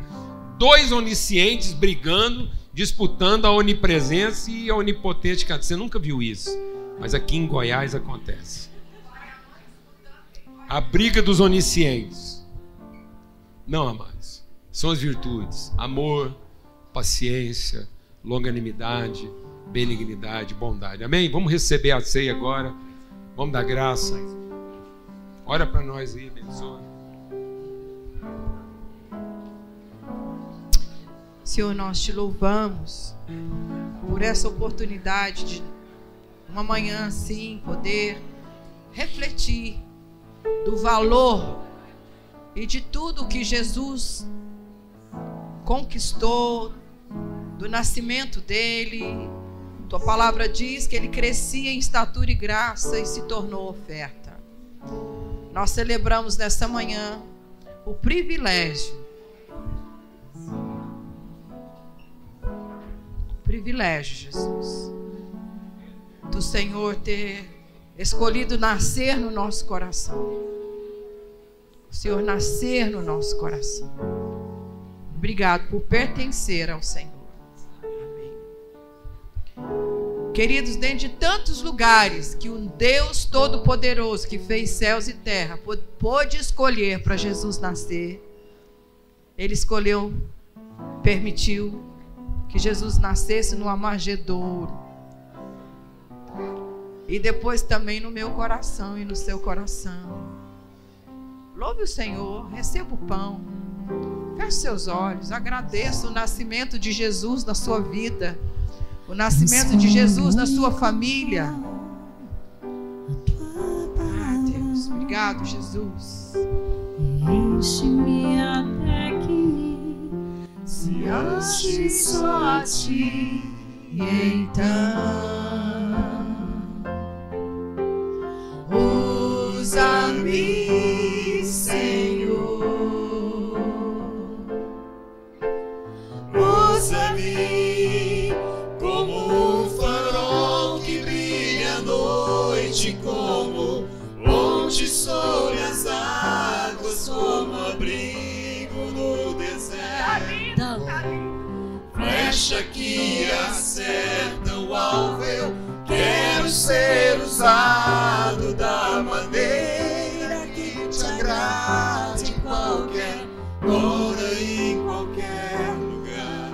dois oniscientes brigando, disputando a onipresença e a onipotência. Você nunca viu isso, mas aqui em Goiás acontece. A briga dos oniscientes. Não, amados. São as virtudes: amor, paciência, longanimidade, benignidade, bondade. Amém? Vamos receber a ceia agora. Vamos dar graça. Ora para nós aí, abençoa. Senhor, nós te louvamos por essa oportunidade de uma manhã assim poder refletir do valor e de tudo que Jesus conquistou, do nascimento dele. Tua palavra diz que ele crescia em estatura e graça e se tornou oferta. Nós celebramos nessa manhã o privilégio privilégio, Jesus, do Senhor ter escolhido nascer no nosso coração. O Senhor nascer no nosso coração. Obrigado por pertencer ao Senhor. Amém. Queridos, dentro de tantos lugares que um Deus Todo-Poderoso que fez céus e terra pôde escolher para Jesus nascer, Ele escolheu, permitiu que Jesus nascesse no Amargedouro. E depois também no meu coração e no seu coração. Louve o Senhor, receba o pão. Feche seus olhos, agradeça o nascimento de Jesus na sua vida, o nascimento de Jesus na sua família. Ah, Deus, obrigado, Jesus. Enche-me se ache só a ti, então usa-me, flecha que acerta o alvo. Eu quero ser usado da maneira que te agrade em qualquer hora e em qualquer lugar.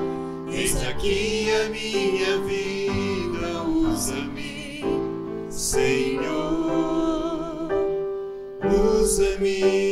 Eis aqui a minha vida, usa-me, Senhor, usa-me.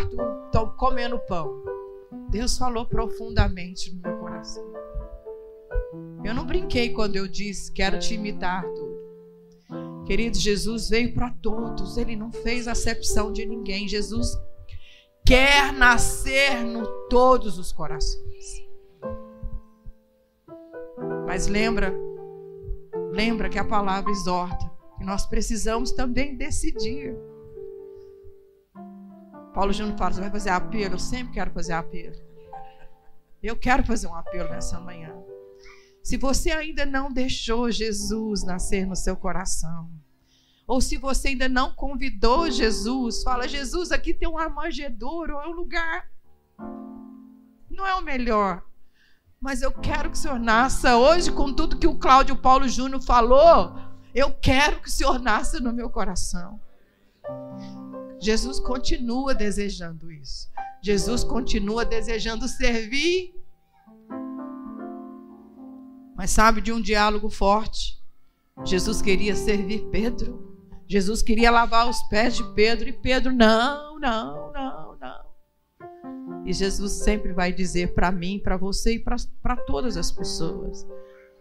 Cena do Arthur to- comendo pão. Deus falou profundamente no meu coração. Eu não brinquei quando eu disse, quero te imitar, Arthur. Queridos, Jesus veio para todos, ele não fez acepção de ninguém. Jesus quer nascer no todos os corações. Mas lembra, lembra que a palavra exorta, que nós precisamos também decidir. Paulo Júnior fala, você vai fazer apelo? Eu sempre quero fazer apelo. Eu quero fazer um apelo nessa manhã. Se você ainda não deixou Jesus nascer no seu coração, ou se você ainda não convidou Jesus, fala: Jesus, aqui tem um armagedouro, é um lugar. Não é o melhor, mas eu quero que o Senhor nasça hoje com tudo que o Cláudio Paulo Júnior falou. Eu quero que o Senhor nasça no meu coração. Jesus continua desejando isso. Jesus continua desejando servir. Mas sabe de um diálogo forte? Jesus queria servir Pedro. Jesus queria lavar os pés de Pedro e Pedro, não, não, não, não. E Jesus sempre vai dizer para mim, para você e para todas as pessoas: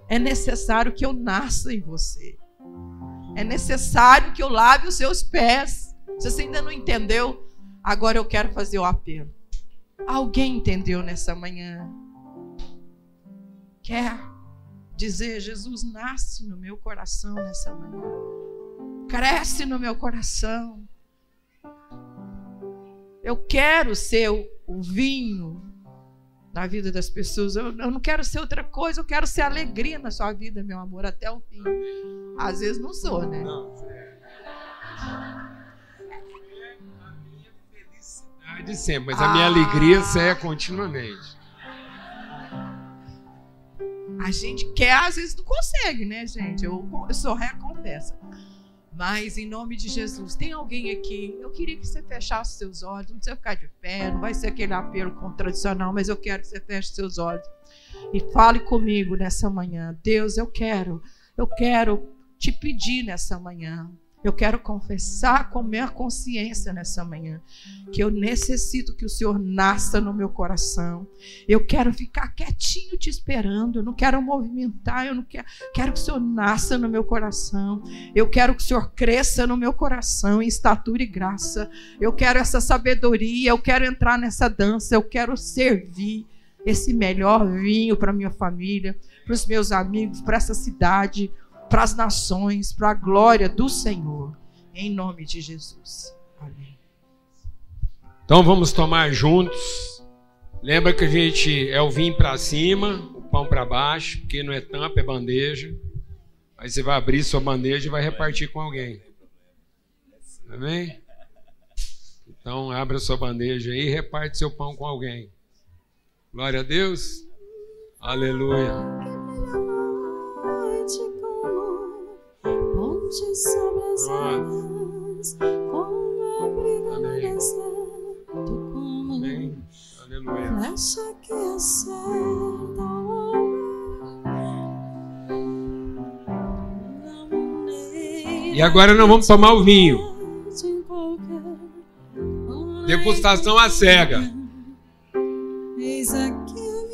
é necessário que eu nasça em você. É necessário que eu lave os seus pés. Se você ainda não entendeu, agora eu quero fazer o apelo. Alguém entendeu nessa manhã? Quer dizer, Jesus nasce no meu coração nessa manhã. Cresce no meu coração. Eu quero ser o, vinho na vida das pessoas. Eu, eu não quero ser outra coisa, eu quero ser alegria na sua vida, meu amor, até o fim. Às vezes não sou, né? De sempre, mas a minha alegria é continuamente. A gente quer, às vezes não consegue, né, gente? Eu, eu sou ré, confessa. Mas em nome de Jesus, tem alguém aqui? Eu queria que você fechasse seus olhos, não precisa ficar de pé, não vai ser aquele apelo tradicional, mas eu quero que você feche seus olhos e fale comigo nessa manhã. Deus, eu quero, eu quero te pedir nessa manhã. Eu quero confessar com minha consciência nessa manhã que eu necessito que o Senhor nasça no meu coração. Eu quero ficar quietinho te esperando. Eu não quero movimentar. Eu não quero. Quero que o Senhor nasça no meu coração. Eu quero que o Senhor cresça no meu coração em estatura e graça. Eu quero essa sabedoria. Eu quero entrar nessa dança. Eu quero servir esse melhor vinho para minha família, para os meus amigos, para essa cidade para as nações, para a glória do Senhor, em nome de Jesus. Amém. Então vamos tomar juntos. Lembra que a gente é o vinho para cima, o pão para baixo, porque não é tampa, é bandeja. Aí você vai abrir sua bandeja e vai repartir com alguém. Amém? Então abra sua bandeja aí e reparte seu pão com alguém. Glória a Deus. Aleluia. Ponte sobre as águas, como abrigo no deserto, como Amém. Aleluia. flecha que acerta o E agora nós vamos tomar o vinho. Degustação à cega.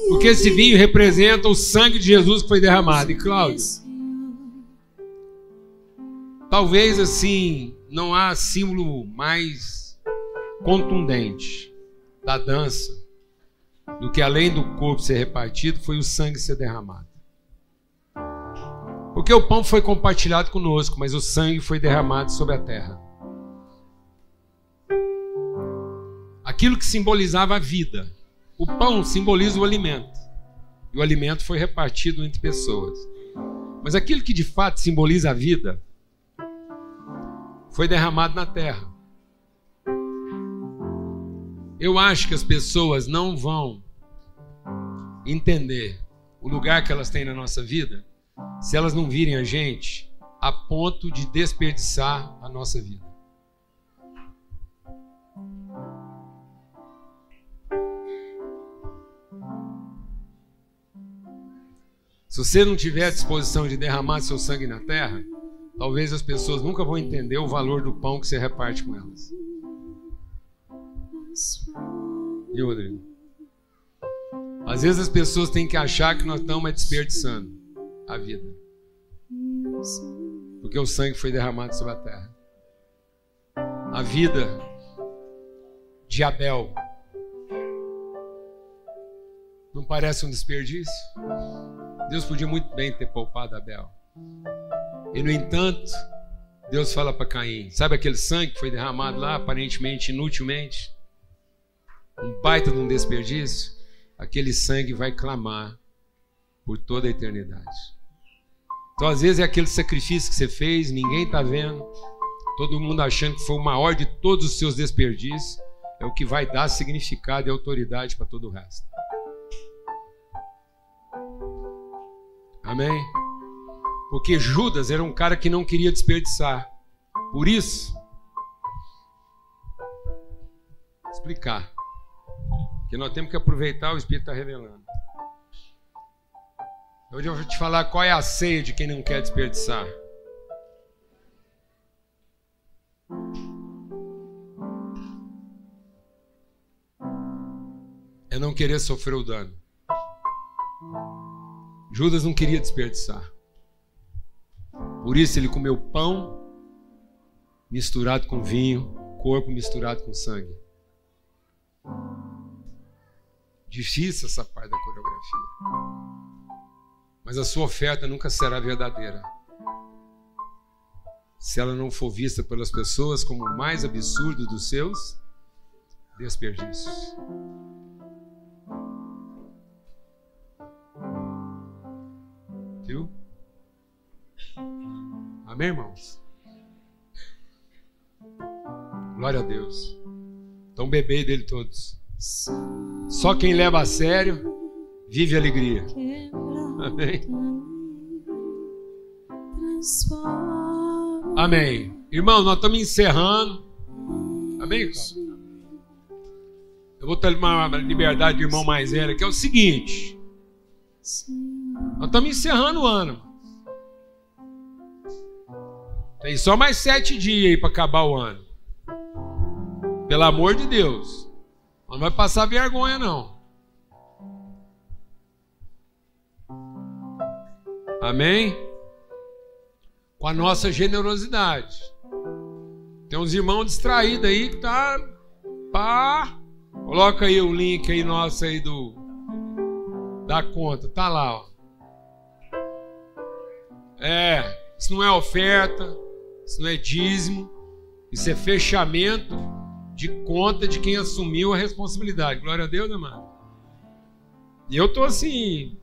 Porque esse vinho representa o sangue de Jesus que foi derramado. E Cláudio, talvez assim não há símbolo mais contundente da dança do que além do corpo ser repartido foi o sangue ser derramado. Porque o pão foi compartilhado conosco, mas o sangue foi derramado sobre a terra. Aquilo que simbolizava a vida. O pão simboliza o alimento. E o alimento foi repartido entre pessoas. Mas aquilo que de fato simboliza a vida foi derramado na terra. Eu acho que as pessoas não vão entender o lugar que elas têm na nossa vida se elas não virem a gente a ponto de desperdiçar a nossa vida. Se você não tiver a disposição de derramar seu sangue na terra, talvez as pessoas nunca vão entender o valor do pão que você reparte com elas. Viu, Rodrigo? Às vezes as pessoas têm que achar que nós estamos desperdiçando a vida. Porque o sangue foi derramado sobre a terra. A vida de Abel não parece um desperdício? Deus podia muito bem ter poupado Abel. E no entanto, Deus fala para Caim: sabe aquele sangue que foi derramado lá, aparentemente inutilmente? Um baita de um desperdício? Aquele sangue vai clamar por toda a eternidade. Então, às vezes, é aquele sacrifício que você fez, ninguém está vendo, todo mundo achando que foi o maior de todos os seus desperdícios, é o que vai dar significado e autoridade para todo o resto. Amém? Porque Judas era um cara que não queria desperdiçar. Por isso, explicar. Que nós temos que aproveitar o Espírito está revelando. Hoje eu vou te falar qual é a ceia de quem não quer desperdiçar. É não querer sofrer o dano. Judas não queria desperdiçar. Por isso ele comeu pão misturado com vinho, corpo misturado com sangue. Difícil essa parte da coreografia. Mas a sua oferta nunca será verdadeira. Se ela não for vista pelas pessoas como o mais absurdo dos seus desperdícios. Viu? Amém, irmãos? Glória a Deus. Então bebei dele todos. Só quem leva a sério vive alegria. Amém. Amém. Irmão, nós estamos encerrando. Amém, Eu vou ter uma liberdade de irmão mais velho, que é o seguinte. Nós estamos encerrando o ano. Tem só mais sete dias aí para acabar o ano. Pelo amor de Deus. Não vai passar vergonha, não. Amém? Com a nossa generosidade. Tem uns irmãos distraídos aí que tá. Pá. Coloca aí o link aí nosso aí do. Da conta. Tá lá, ó. É. Isso não é oferta. Isso não é dízimo. Isso é fechamento de conta de quem assumiu a responsabilidade. Glória a Deus, amado. E eu tô assim.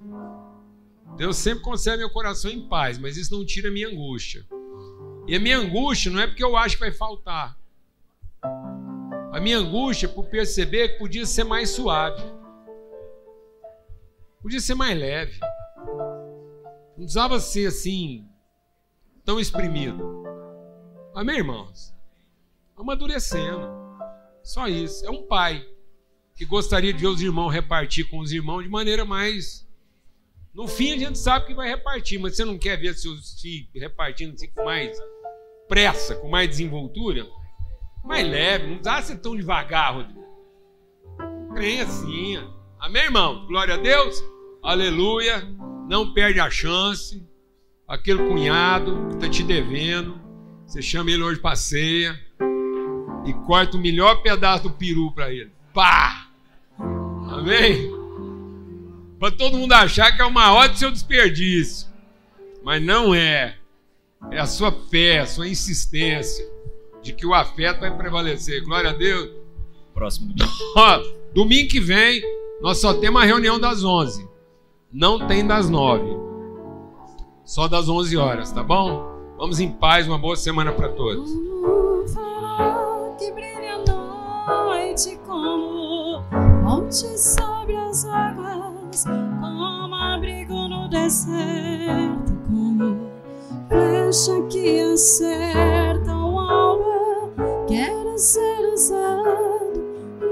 Deus sempre concede meu coração em paz, mas isso não tira a minha angústia. E a minha angústia não é porque eu acho que vai faltar. A minha angústia é por perceber que podia ser mais suave. Podia ser mais leve. Não precisava ser assim, tão exprimido. Amém, irmãos? Amadurecendo. Só isso. É um pai que gostaria de ver os irmãos repartir com os irmãos de maneira mais. No fim a gente sabe que vai repartir, mas você não quer ver seus filhos repartindo assim com mais pressa, com mais desenvoltura? Mais leve, não dá ser tão devagar, Rodrigo. Crem assim. Amém, irmão? Glória a Deus. Aleluia. Não perde a chance. Aquele cunhado que está te devendo, você chama ele hoje para ceia e corta o melhor pedaço do peru para ele. Pá! Amém? Para todo mundo achar que é o maior do seu desperdício. Mas não é. É a sua fé, a sua insistência de que o afeto vai prevalecer. Glória a Deus. Próximo domingo. Domingo que vem, nós só temos a reunião das 11. Não tem das 9. Só das 11 horas, tá bom? Vamos em paz, uma boa semana para todos. Que brilha à noite, como ponte sobre as águas, como abrigo no deserto, como flecha que acerta o alvo. Quero ser usado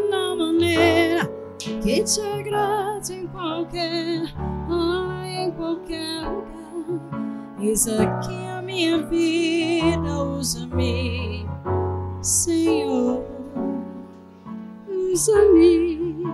na maneira que te agrade em qualquer. Ai, em qualquer lugar. Eis aqui a minha vida, usa-me, Senhor, usa-me.